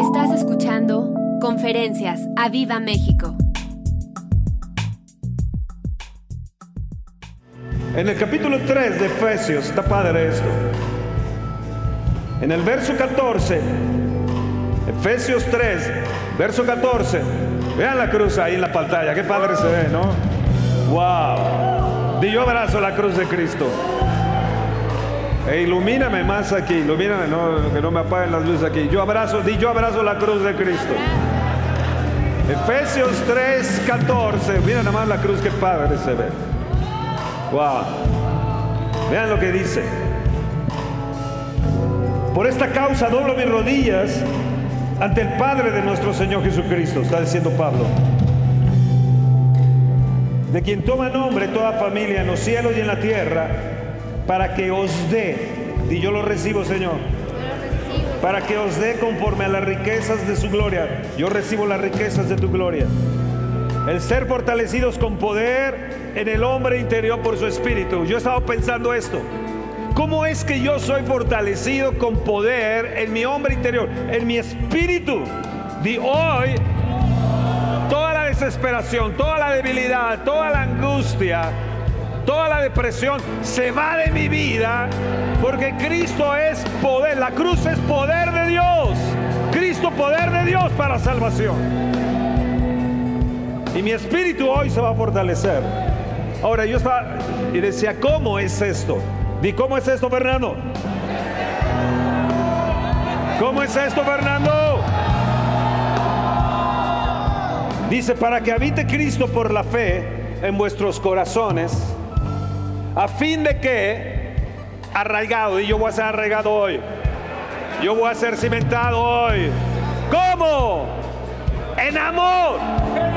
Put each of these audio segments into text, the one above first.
Estás escuchando Conferencias a Viva México. En el capítulo 3 de Efesios, está padre esto. En el verso 14, Efesios 3, verso 14. Vean la cruz ahí en la pantalla, qué padre se ve, ¿no? ¡Wow! Di abrazo la cruz de Cristo. E ilumíname más aquí, ilumíname, no, que no me apaguen las luces aquí. Yo abrazo, di yo abrazo la cruz de Cristo. Efesios 3, 14. Mira nada más la cruz, qué padre se ve. Wow. Vean lo que dice. Por esta causa doblo mis rodillas ante el Padre de nuestro Señor Jesucristo, está diciendo Pablo. De quien toma nombre toda familia en los cielos y en la tierra, para que os dé, y yo lo recibo, Señor, para que os dé conforme a las riquezas de su gloria. Yo recibo las riquezas de tu gloria. El ser fortalecidos con poder en el hombre interior por su espíritu. Yo he estado pensando esto. ¿Cómo es que yo soy fortalecido con poder en mi hombre interior, en mi espíritu? De hoy, toda la desesperación, toda la debilidad, toda la angustia, toda la depresión se va de mi vida porque Cristo es poder. La cruz es poder de Dios. Cristo poder de Dios para salvación. Y mi espíritu hoy se va a fortalecer. Ahora yo estaba y decía, ¿cómo es esto? Di, ¿cómo es esto, Fernando? ¿Cómo es esto, Fernando? Dice, para que habite Cristo por la fe en vuestros corazones, a fin de que, arraigado, y yo voy a ser arraigado hoy, yo voy a ser cimentado hoy. ¿Cómo? En amor.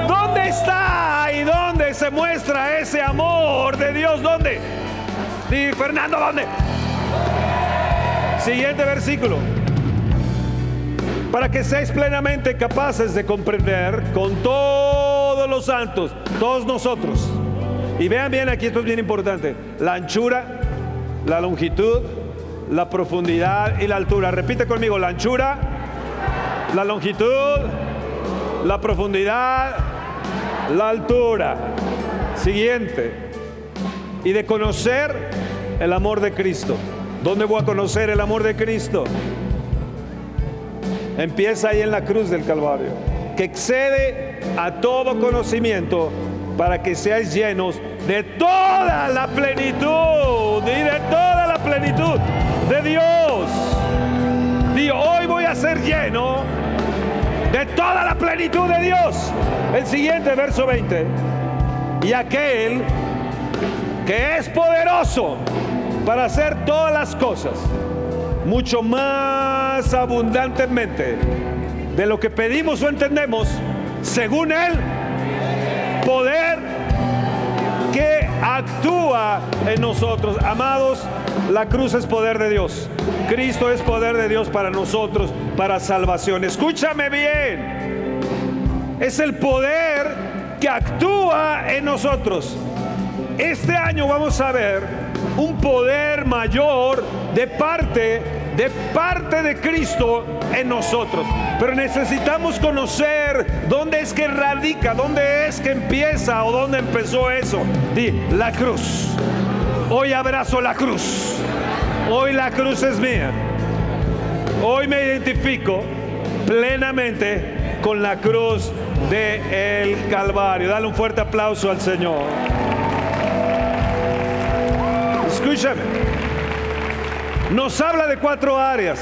¿Dónde está y dónde se muestra ese amor de Dios? ¿Dónde? Sí, Fernando, ¿dónde? Siguiente versículo. Para que seáis plenamente capaces de comprender con todos los santos, todos nosotros. Y vean bien aquí, esto es bien importante. La anchura, la longitud, la profundidad y la altura. Repite conmigo, la anchura, la longitud, la profundidad, la altura. Siguiente. Y de conocer el amor de Cristo. ¿Dónde voy a conocer el amor de Cristo? Empieza ahí en la cruz del Calvario. Que excede a todo conocimiento para que seáis llenos de toda la plenitud y de toda la plenitud de Dios. Y hoy voy a ser lleno de toda la plenitud de Dios. El siguiente verso 20. Y aquel que es poderoso para hacer todas las cosas mucho más abundantemente de lo que pedimos o entendemos, según Él, poder que actúa en nosotros. Amados, la cruz es poder de Dios. Cristo es poder de Dios para nosotros, para salvación. Escúchame bien. Es el poder que actúa en nosotros. Este año vamos a ver un poder mayor de parte de parte de Cristo en nosotros. Pero necesitamos conocer dónde es que radica, dónde es que empieza o dónde empezó eso. Di, la cruz. Hoy abrazo la cruz. Hoy la cruz es mía. Hoy me identifico plenamente con la cruz de el Calvario. Dale un fuerte aplauso al Señor. Escúchame. Nos habla de cuatro áreas.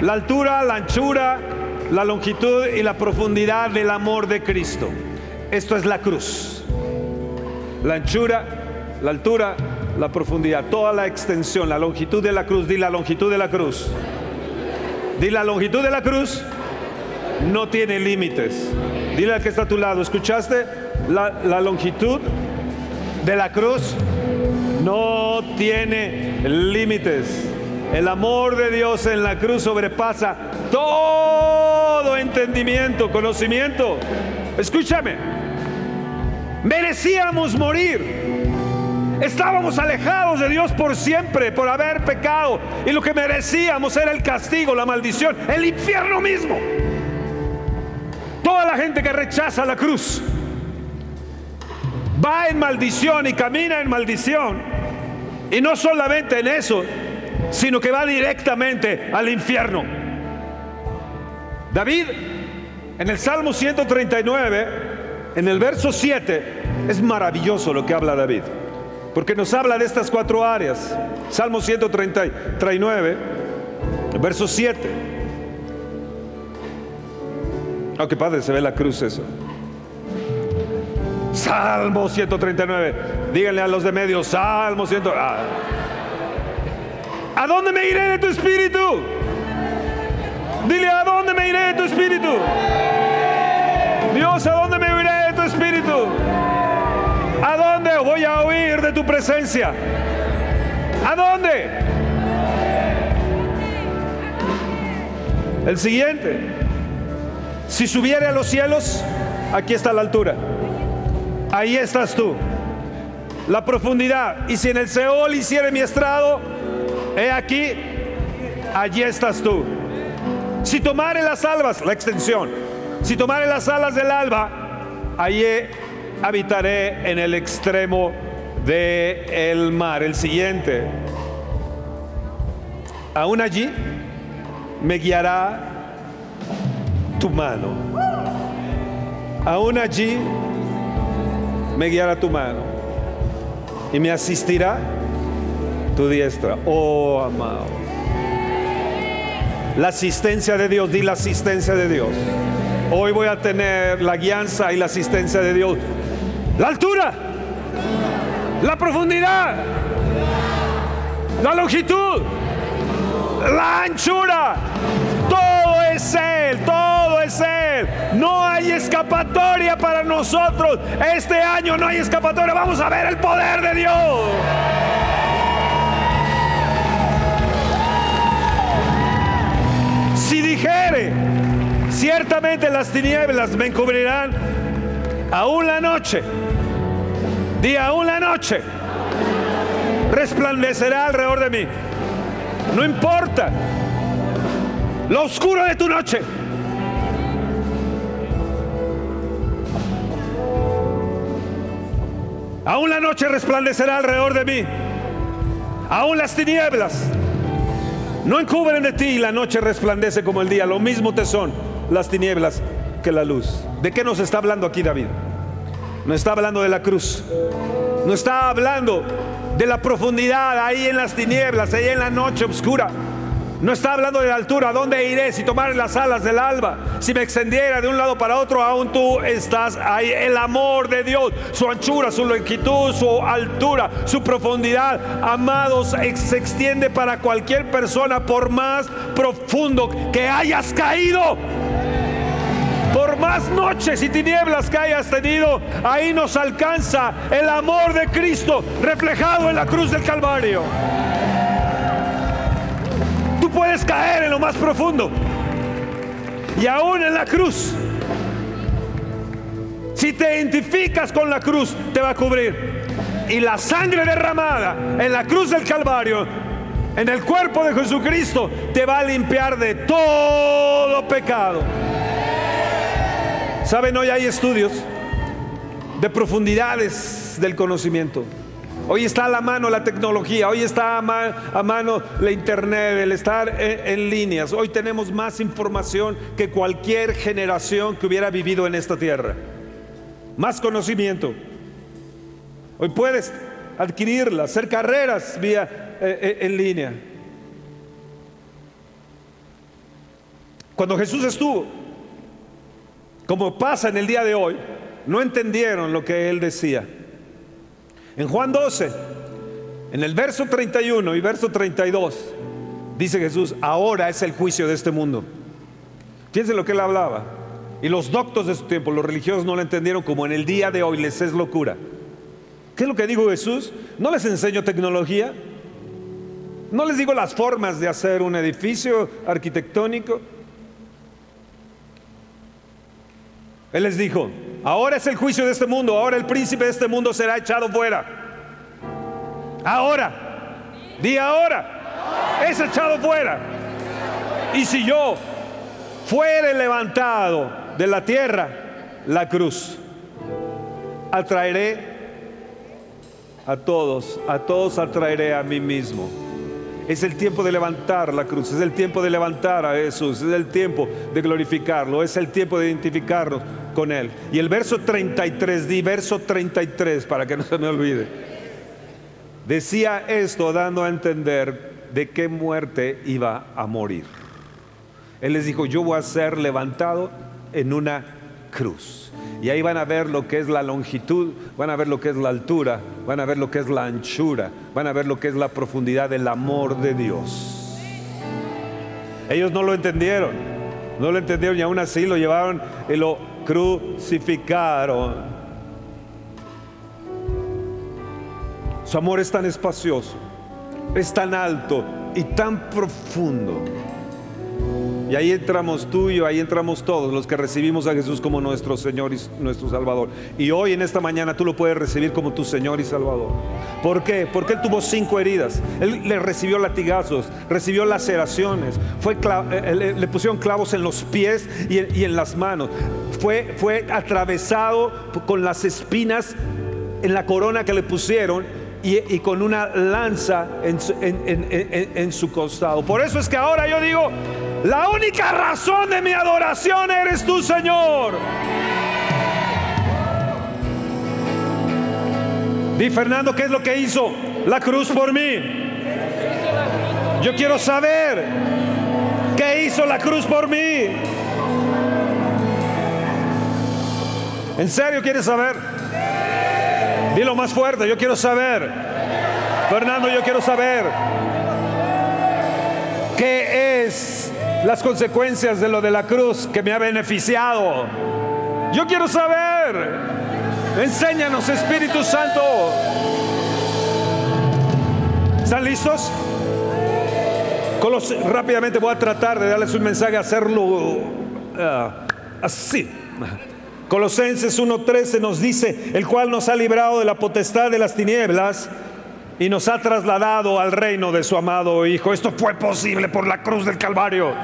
La altura, la anchura, la longitud y la profundidad del amor de Cristo. Esto es la cruz. La anchura, la altura, la profundidad, toda la extensión, la longitud de la cruz. Di la longitud de la cruz. Di la longitud de la cruz. No tiene límites. Dile al que está a tu lado, ¿escuchaste? La, la longitud de la cruz no tiene límites. El amor de Dios en la cruz sobrepasa todo entendimiento, conocimiento. Escúchame, merecíamos morir. Estábamos alejados de Dios por siempre, por haber pecado. Y lo que merecíamos era el castigo, la maldición, el infierno mismo. Toda la gente que rechaza la cruz va en maldición y camina en maldición. Y no solamente en eso, sino que va directamente al infierno. David, en el Salmo 139, en el verso 7, es maravilloso lo que habla David. Porque nos habla de estas cuatro áreas. Salmo 139, verso 7. Oh, qué padre se ve la cruz eso. Salmo 139. Díganle a los de medio, Salmo 139. Ah. ¿A dónde me iré de tu espíritu? Dile, ¿a dónde me iré de tu espíritu? Dios, ¿a dónde me iré de tu espíritu? ¿A dónde voy a huir de tu presencia? ¿A dónde? El siguiente. Si subiere a los cielos, aquí está la altura. Ahí estás tú. La profundidad. Y si en el Seol hiciere mi estrado, he aquí, allí estás tú. Si tomare las albas, la extensión. Si tomare las alas del alba, allí habitaré en el extremo del el mar. El siguiente. Aún allí me guiará tu mano. Aún allí me guiará tu mano y me asistirá tu diestra. Oh, amado. La asistencia de Dios, di la asistencia de Dios. Hoy voy a tener la guianza y la asistencia de Dios. La altura, la profundidad, la longitud, la anchura. Todo es Él, todo es Él. No hay escapatoria para nosotros. Este año no hay escapatoria. Vamos a ver el poder de Dios. Si dijere, ciertamente las tinieblas me encubrirán, aún la noche, día aún la noche, resplandecerá alrededor de mí. No importa lo oscuro de tu noche. Aún la noche resplandecerá alrededor de mí. Aún las tinieblas no encubren de ti y la noche resplandece como el día. Lo mismo te son las tinieblas que la luz. ¿De qué nos está hablando aquí David? No está hablando de la cruz. No está hablando de la profundidad ahí en las tinieblas, ahí en la noche oscura. No está hablando de la altura, ¿dónde iré si tomar las alas del alba? Si me extendiera de un lado para otro, aún tú estás ahí. El amor de Dios, su anchura, su longitud, su altura, su profundidad, amados, se extiende para cualquier persona, por más profundo que hayas caído. Por más noches y tinieblas que hayas tenido, ahí nos alcanza el amor de Cristo reflejado en la cruz del Calvario caer en lo más profundo. Y aún en la cruz. Si te identificas con la cruz, te va a cubrir. Y la sangre derramada en la cruz del Calvario, en el cuerpo de Jesucristo, te va a limpiar de todo pecado. Saben, hoy hay estudios de profundidades del conocimiento. Hoy está a la mano la tecnología, hoy está a, mano la internet, el estar en, en, líneas. Hoy tenemos más información que cualquier generación que hubiera vivido en esta tierra. Más conocimiento. Hoy puedes adquirirla, hacer carreras vía eh, eh, en línea. Cuando Jesús estuvo, como pasa en el día de hoy, no entendieron lo que él decía. En Juan 12, en el verso 31 y verso 32, dice Jesús, ahora es el juicio de este mundo. Fíjense lo que él hablaba. Y los doctos de su tiempo, los religiosos no lo entendieron como en el día de hoy les es locura. ¿Qué es lo que digo Jesús? No les enseño tecnología. No les digo las formas de hacer un edificio arquitectónico. Él les dijo, ahora es el juicio de este mundo, ahora el príncipe de este mundo será echado fuera. Ahora. Di ahora. Es echado fuera. Y si yo fuere levantado de la tierra, la cruz, atraeré a todos, a todos atraeré a mí mismo. Es el tiempo de levantar la cruz, es el tiempo de levantar a Jesús, es el tiempo de glorificarlo, es el tiempo de identificarnos con Él. Y el verso 33, di verso 33 para que no se me olvide. Decía esto dando a entender de qué muerte iba a morir. Él les dijo, yo voy a ser levantado en una cruz. Y ahí van a ver lo que es la longitud, van a ver lo que es la altura, van a ver lo que es la anchura, van a ver lo que es la profundidad del amor de Dios. Ellos no lo entendieron, no lo entendieron y aún así lo llevaron y lo crucificaron. Su amor es tan espacioso, es tan alto y tan profundo y ahí entramos tú y yo, ahí entramos todos los que recibimos a Jesús como nuestro Señor y nuestro Salvador. Y hoy en esta mañana tú lo puedes recibir como tu Señor y Salvador. ¿Por qué? Porque Él tuvo cinco heridas. Él le recibió latigazos, recibió laceraciones, fue eh, le pusieron clavos en los pies y, en las manos. Fue, fue atravesado con las espinas en la corona que le pusieron y, con una lanza en su, costado. Por eso es que ahora yo digo, la única razón de mi adoración eres tú, Señor. Di Fernando, ¿qué es lo que hizo la cruz por mí? Yo quiero saber qué hizo la cruz por mí. ¿En serio quieres saber? Dilo más fuerte, yo quiero saber. Fernando, yo quiero saber. ¿Qué es las consecuencias de lo de la cruz que me ha beneficiado? Yo quiero saber. Enséñanos, Espíritu Santo. ¿Están listos? rápidamente voy a tratar de darles un mensaje, hacerlo ah, así. Colosenses 1.13 nos dice, el cual nos ha librado de la potestad de las tinieblas y nos ha trasladado al reino de su amado Hijo. Esto fue posible por la cruz del Calvario.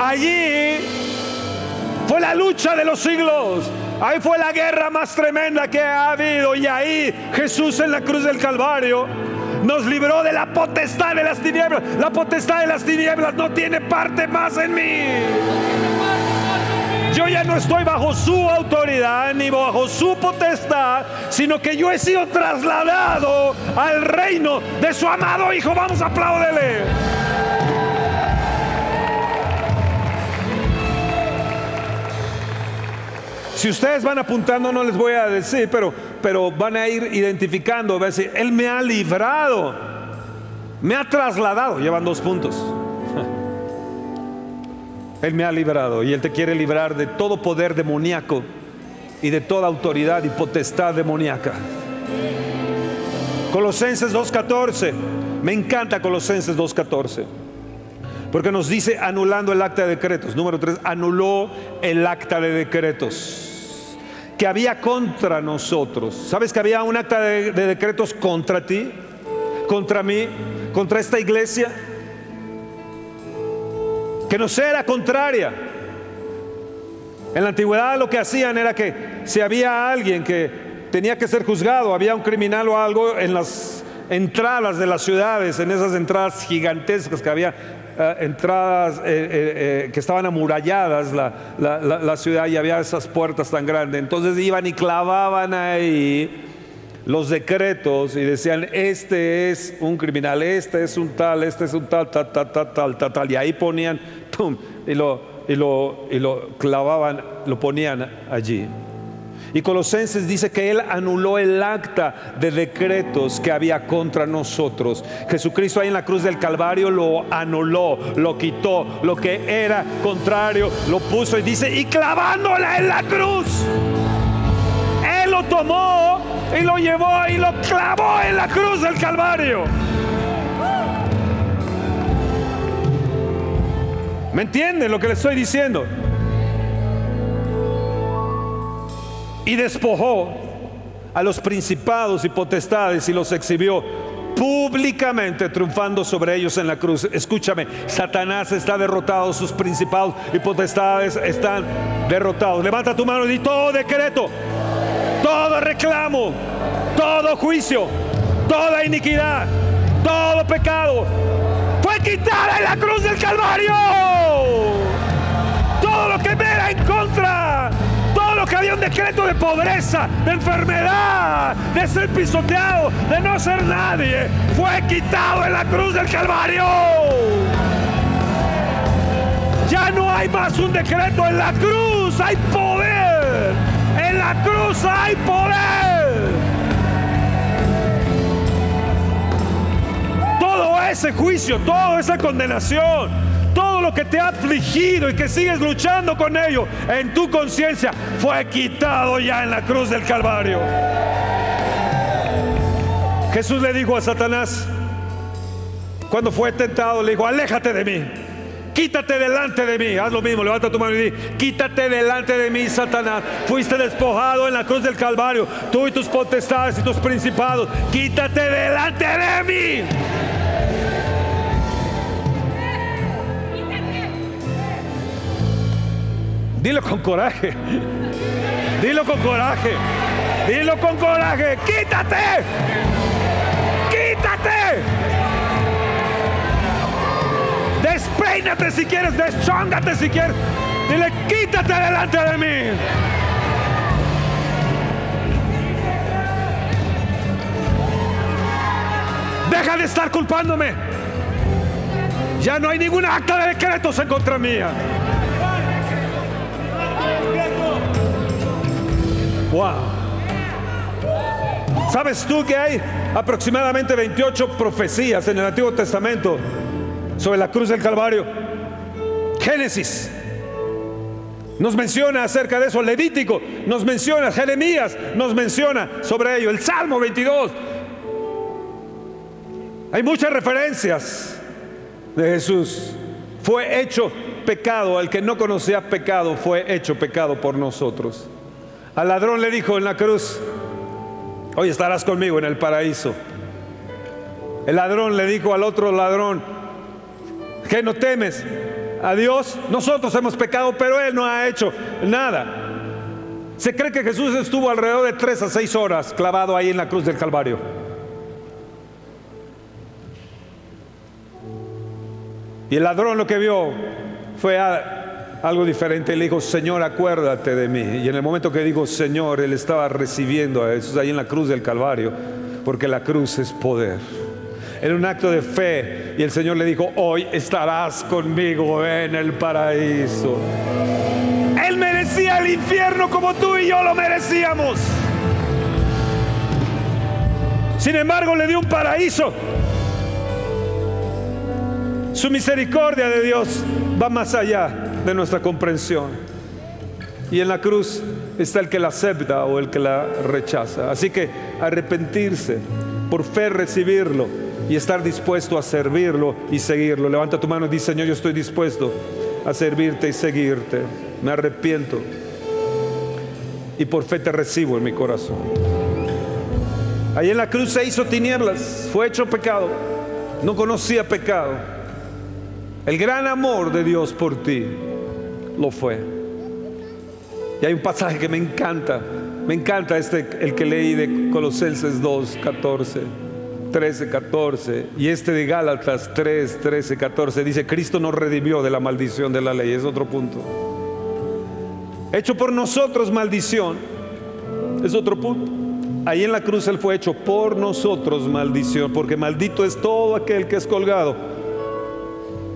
Allí fue la lucha de los siglos. Ahí fue la guerra más tremenda que ha habido. Y ahí Jesús en la cruz del Calvario nos libró de la potestad de las tinieblas. La potestad de las tinieblas no tiene parte más en mí. Yo ya no estoy bajo su autoridad ni bajo su potestad, sino que yo he sido trasladado al reino de su amado Hijo. Vamos a aplaudirle. Si ustedes van apuntando, no les voy a decir, pero, pero van a ir identificando. Va a decir, Él me ha librado, me ha trasladado. Llevan dos puntos. Él me ha librado y Él te quiere librar de todo poder demoníaco y de toda autoridad y potestad demoníaca. Colosenses 2.14. Me encanta Colosenses 2.14. Porque nos dice anulando el acta de decretos. Número 3, anuló el acta de decretos que había contra nosotros. ¿Sabes que había un acta de, de decretos contra ti? Contra mí, contra esta iglesia que nos era contraria. En la antigüedad lo que hacían era que si había alguien que tenía que ser juzgado, había un criminal o algo en las entradas de las ciudades, en esas entradas gigantescas que había eh, entradas eh, eh, que estaban amuralladas la, la, ciudad y había esas puertas tan grandes. Entonces iban y clavaban ahí los decretos y decían, este es un criminal, este es un tal, este es un tal, tal, tal, tal, tal, tal, tal. Y ahí ponían, y lo, y lo, y lo clavaban, lo ponían allí. Y Colosenses dice que Él anuló el acta de decretos que había contra nosotros. Jesucristo ahí en la cruz del Calvario lo anuló, lo quitó, lo que era contrario, lo puso y dice, y clavándola en la cruz, tomó y lo llevó y lo clavó en la cruz del Calvario. ¿Me entienden lo que le estoy diciendo? Y despojó a los principados y potestades y los exhibió públicamente triunfando sobre ellos en la cruz. Escúchame, Satanás está derrotado, sus principados y potestades están derrotados. Levanta tu mano y di todo decreto, todo reclamo, todo juicio, toda iniquidad, todo pecado fue quitada en la cruz del Calvario. Todo lo que me era en contra lo que había un decreto de pobreza, de enfermedad, de ser pisoteado, de no ser nadie, fue quitado en la cruz del Calvario. Ya no hay más un decreto, en la cruz hay poder. En la cruz hay poder. Todo ese juicio, toda esa condenación, todo lo que te ha afligido y que sigues luchando con ello en tu conciencia fue quitado ya en la cruz del Calvario. Jesús le dijo a Satanás, cuando fue tentado, le dijo, aléjate de mí. Quítate delante de mí. Haz lo mismo, levanta tu mano y di, quítate delante de mí, Satanás. Fuiste despojado en la cruz del Calvario. Tú y tus potestades y tus principados. Quítate delante de mí. Dilo con coraje. Dilo con coraje. Dilo con coraje. Quítate. Quítate. Despeínate si quieres. Deschóngate si quieres. Dile, quítate delante de mí. Deja de estar culpándome. Ya no hay ninguna acta de decretos en contra mía. Wow. ¿Sabes tú que hay aproximadamente 28 profecías en el Antiguo Testamento sobre la cruz del Calvario? Génesis nos menciona acerca de eso, Levítico nos menciona, Jeremías nos menciona sobre ello, el Salmo 22. Hay muchas referencias de Jesús. Fue hecho pecado, al que no conocía pecado, fue hecho pecado por nosotros. Al ladrón le dijo en la cruz, hoy estarás conmigo en el paraíso. El ladrón le dijo al otro ladrón, ¿qué no temes? A Dios, nosotros hemos pecado, pero Él no ha hecho nada. Se cree que Jesús estuvo alrededor de tres a seis horas clavado ahí en la cruz del Calvario. Y el ladrón lo que vio fue algo diferente. Le dijo, Señor, acuérdate de mí. Y en el momento que dijo, Señor, él estaba recibiendo a Jesús ahí en la cruz del Calvario, porque la cruz es poder. Era un acto de fe. Y el Señor le dijo, hoy estarás conmigo en el paraíso. Él merecía el infierno como tú y yo lo merecíamos. Sin embargo, le dio un paraíso. Su misericordia de Dios va más allá de nuestra comprensión. Y en la cruz está el que la acepta o el que la rechaza. Así que arrepentirse, por fe recibirlo y estar dispuesto a servirlo y seguirlo. Levanta tu mano y dice, Señor, yo estoy dispuesto a servirte y seguirte. Me arrepiento. Y por fe te recibo en mi corazón. Ahí en la cruz se hizo tinieblas, fue hecho pecado. No conocía pecado. El gran amor de Dios por ti lo fue. Y hay un pasaje que me encanta, me encanta este, el que leí de Colosenses 2, 14, 13, 14, y este de Gálatas 3, 13, 14, dice, Cristo nos redimió de la maldición de la ley, es otro punto. Hecho por nosotros maldición, es otro punto. Ahí en la cruz Él fue hecho por nosotros maldición, porque maldito es todo aquel que es colgado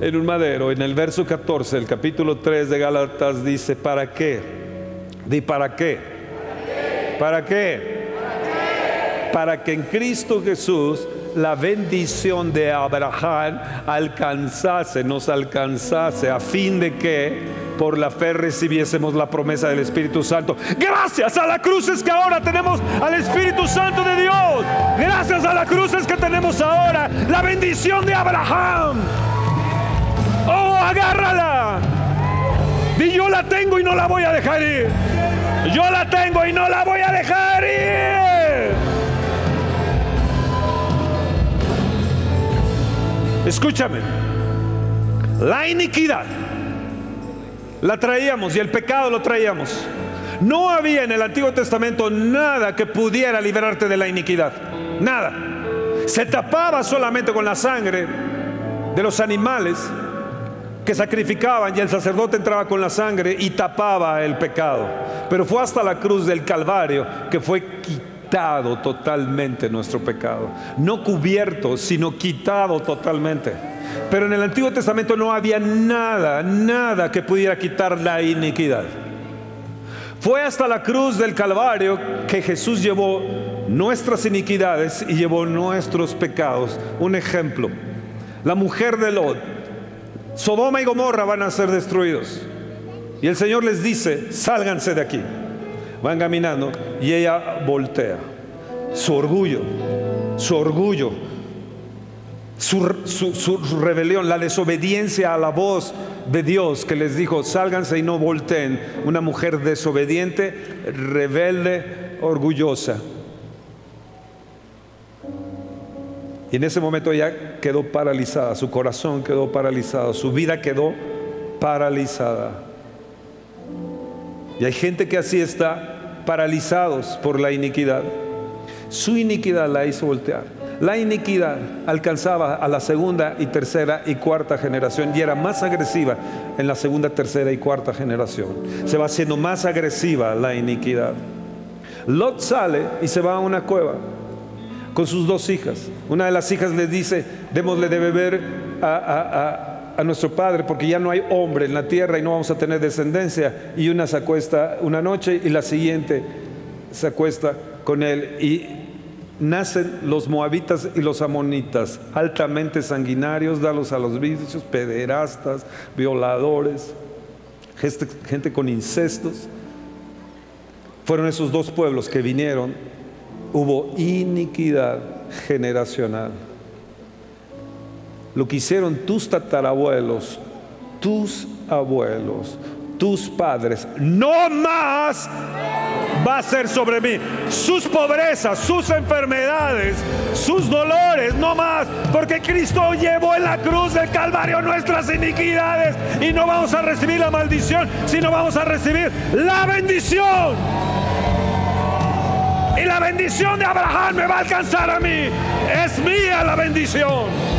en un madero. En el verso 14, el capítulo 3 de Gálatas dice, ¿para qué? Di, ¿para qué? ¿Para qué? Que en Cristo Jesús la bendición de Abraham alcanzase, nos alcanzase, a fin de que por la fe recibiésemos la promesa del Espíritu Santo. Gracias a la cruz es que ahora tenemos al Espíritu Santo de Dios. Gracias a la cruz es que tenemos ahora la bendición de Abraham. Oh, agárrala. Y yo la tengo y no la voy a dejar ir. Yo la tengo y no la voy a Escúchame. La iniquidad la traíamos y el pecado lo traíamos. No había en el Antiguo Testamento nada que pudiera liberarte de la iniquidad. Nada. Se tapaba solamente con la sangre de los animales que sacrificaban y el sacerdote entraba con la sangre y tapaba el pecado. Pero fue hasta la cruz del Calvario que fue quitado totalmente nuestro pecado. No cubierto, sino quitado totalmente. Pero en el Antiguo Testamento no había nada, nada que pudiera quitar la iniquidad. Fue hasta la cruz del Calvario que Jesús llevó nuestras iniquidades y llevó nuestros pecados. Un ejemplo, la mujer de Lot Sodoma y Gomorra van a ser destruidos. Y el Señor les dice, sálganse de aquí. Van caminando y ella voltea. Su orgullo, su orgullo, su, rebelión, la desobediencia a la voz de Dios que les dijo, sálganse y no volteen. Una mujer desobediente, rebelde, orgullosa. Y en ese momento ella quedó paralizada, su corazón quedó paralizado, su vida quedó paralizada. Y hay gente que así está paralizados por la iniquidad. Su iniquidad la hizo voltear. La iniquidad alcanzaba a la segunda y tercera y cuarta generación y era más agresiva en la segunda, tercera y cuarta generación. Se va haciendo más agresiva la iniquidad. Lot sale y se va a una cueva con sus dos hijas. Una de las hijas le dice, démosle de beber a, a, nuestro padre porque ya no hay hombre en la tierra y no vamos a tener descendencia. Y una se acuesta una noche y la siguiente se acuesta con él. Y nacen los moabitas y los amonitas, altamente sanguinarios, dalos a los vicios, pederastas, violadores, gente, gente con incestos. Fueron esos dos pueblos que vinieron hubo iniquidad generacional. Lo que hicieron tus tatarabuelos, tus abuelos, tus padres, no más va a ser sobre mí. Sus pobrezas, sus enfermedades, sus dolores, no más. Porque Cristo llevó en la cruz del Calvario nuestras iniquidades y no vamos a recibir la maldición, sino vamos a recibir la bendición. Y la bendición de Abraham me va a alcanzar a mí. Es mía la bendición.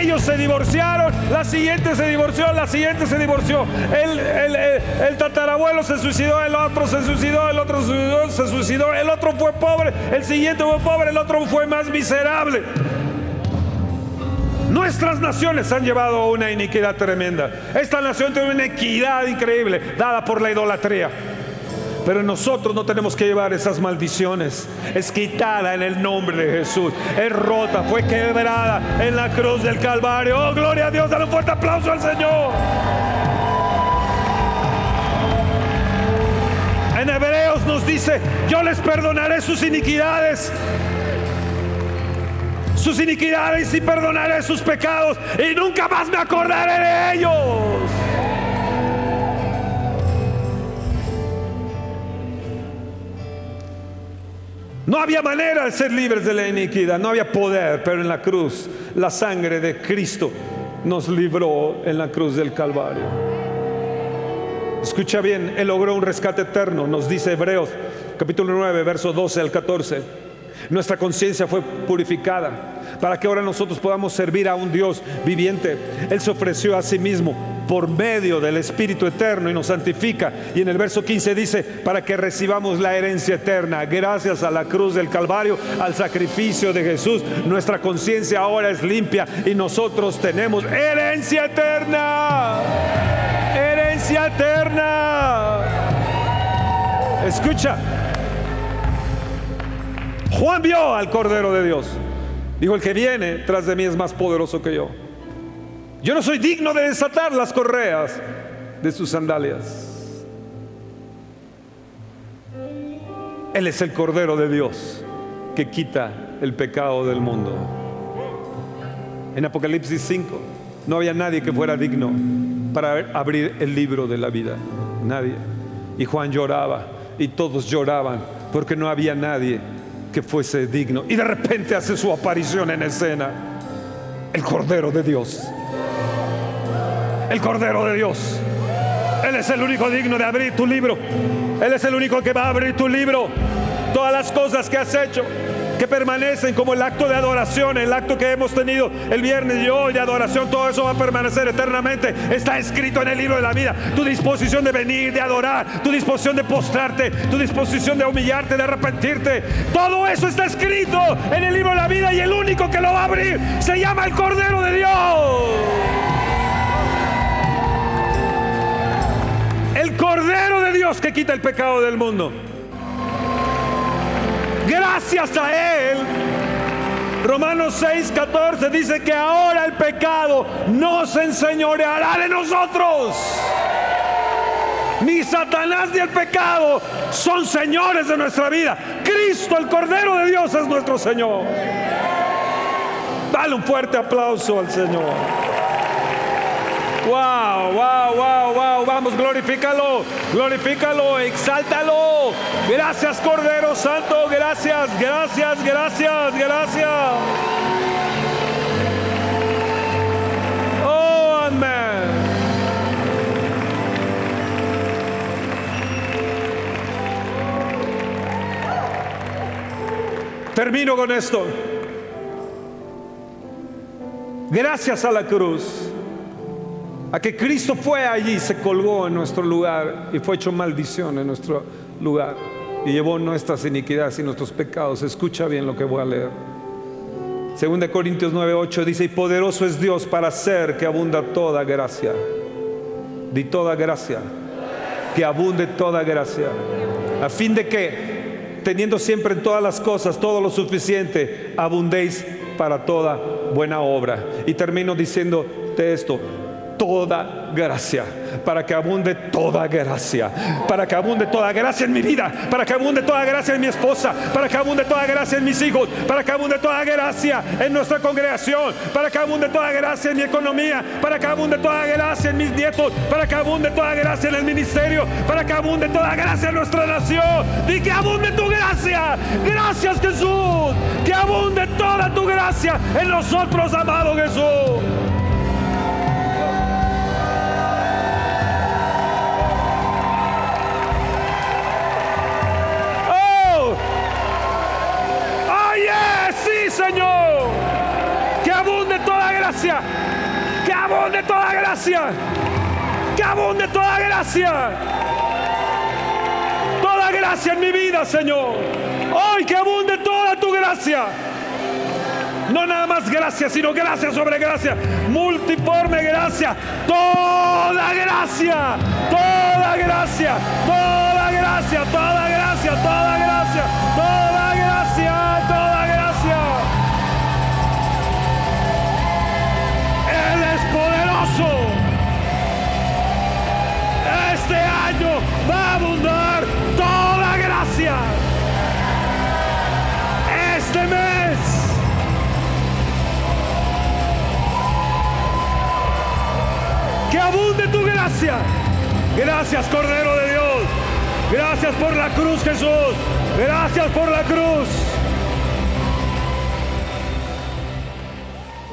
Ellos se divorciaron, la siguiente se divorció, la siguiente se divorció. El, el, tatarabuelo se suicidó, el otro se suicidó, el otro se suicidó, el otro fue pobre, el siguiente fue pobre, el otro fue más miserable. Nuestras naciones han llevado una iniquidad tremenda. Esta nación tiene una equidad increíble dada por la idolatría. Pero nosotros no tenemos que llevar esas maldiciones. Es quitada en el nombre de Jesús. Es rota, fue quebrada en la cruz del Calvario. Oh, gloria a Dios. Dale un fuerte aplauso al Señor. En Hebreos nos dice, yo les perdonaré sus iniquidades sus iniquidades y perdonaré sus pecados y nunca más me acordaré de ellos. No había manera de ser libres de la iniquidad, no había poder, pero en la cruz la sangre de Cristo nos libró en la cruz del Calvario. Escucha bien, Él logró un rescate eterno, nos dice Hebreos capítulo 9, verso 12 al 14. Nuestra conciencia fue purificada para que ahora nosotros podamos servir a un Dios viviente. Él se ofreció a sí mismo por medio del Espíritu Eterno y nos santifica. Y en el verso 15 dice, para que recibamos la herencia eterna, gracias a la cruz del Calvario, al sacrificio de Jesús, nuestra conciencia ahora es limpia y nosotros tenemos herencia eterna. Herencia eterna. Escucha. Juan vio al Cordero de Dios. Dijo, el que viene tras de mí es más poderoso que yo. Yo no soy digno de desatar las correas de sus sandalias. Él es el Cordero de Dios que quita el pecado del mundo. En Apocalipsis 5 no había nadie que fuera digno para abrir el libro de la vida. Nadie. Y Juan lloraba y todos lloraban porque no había nadie que fuese digno. Y de repente hace su aparición en escena. el Cordero de Dios. El Cordero de Dios. Él es el único digno de abrir tu libro. Él es el único que va a abrir tu libro. Todas las cosas que has hecho, que permanecen como el acto de adoración, el acto que hemos tenido el viernes y hoy de adoración, todo eso va a permanecer eternamente. Está escrito en el libro de la vida. Tu disposición de venir, de adorar, tu disposición de postrarte, tu disposición de humillarte, de arrepentirte. Todo eso está escrito en el libro de la vida y el único que lo va a abrir se llama el Cordero de Dios. Cordero de Dios que quita el pecado del mundo gracias a Él. Romanos 6, 14 dice que ahora el pecado no se enseñoreará de nosotros. Ni Satanás ni el pecado son señores de nuestra vida. Cristo, el Cordero de Dios, es nuestro Señor. Dale un fuerte aplauso al Señor. Wow, wow, wow, wow. Vamos, glorifícalo, glorifícalo, exáltalo. Gracias, Cordero Santo. Gracias, gracias, gracias, gracias. Oh, amén. Termino con esto. Gracias a la cruz a que Cristo fue allí, se colgó en nuestro lugar y fue hecho maldición en nuestro lugar y llevó nuestras iniquidades y nuestros pecados. Escucha bien lo que voy a leer. Según de Corintios 9:8 dice, "Y poderoso es Dios para hacer que abunda toda gracia." Di toda gracia. Que abunde toda gracia. A fin de que teniendo siempre en todas las cosas todo lo suficiente, abundéis para toda buena obra. Y termino diciendo de esto, toda gracia, para que abunde toda gracia, para que abunde toda gracia en mi vida, para que abunde toda gracia en mi esposa, para que abunde toda gracia en mis hijos, para que abunde toda gracia en nuestra congregación, para que abunde toda gracia en mi economía, para que abunde toda gracia en mis nietos, para que abunde toda gracia en el ministerio, para que abunde toda gracia en nuestra nación. Y que abunde tu gracia. Gracias Jesús. Que abunde toda tu gracia en nosotros, amado Jesús. Abunde toda gracia. Que abunde toda gracia. Toda gracia en mi vida, Señor. Hoy que abunde toda tu gracia. No nada más gracia, sino gracia sobre gracia. Multiforme gracia. Toda gracia. Toda gracia. Toda gracia. Toda gracia. Toda gracia. Toda gracia. Toda gracia. Poderoso. Este año va a abundar toda gracia. Este mes. Que abunde tu gracia. Gracias Cordero de Dios. Gracias por la cruz Jesús. Gracias por la cruz.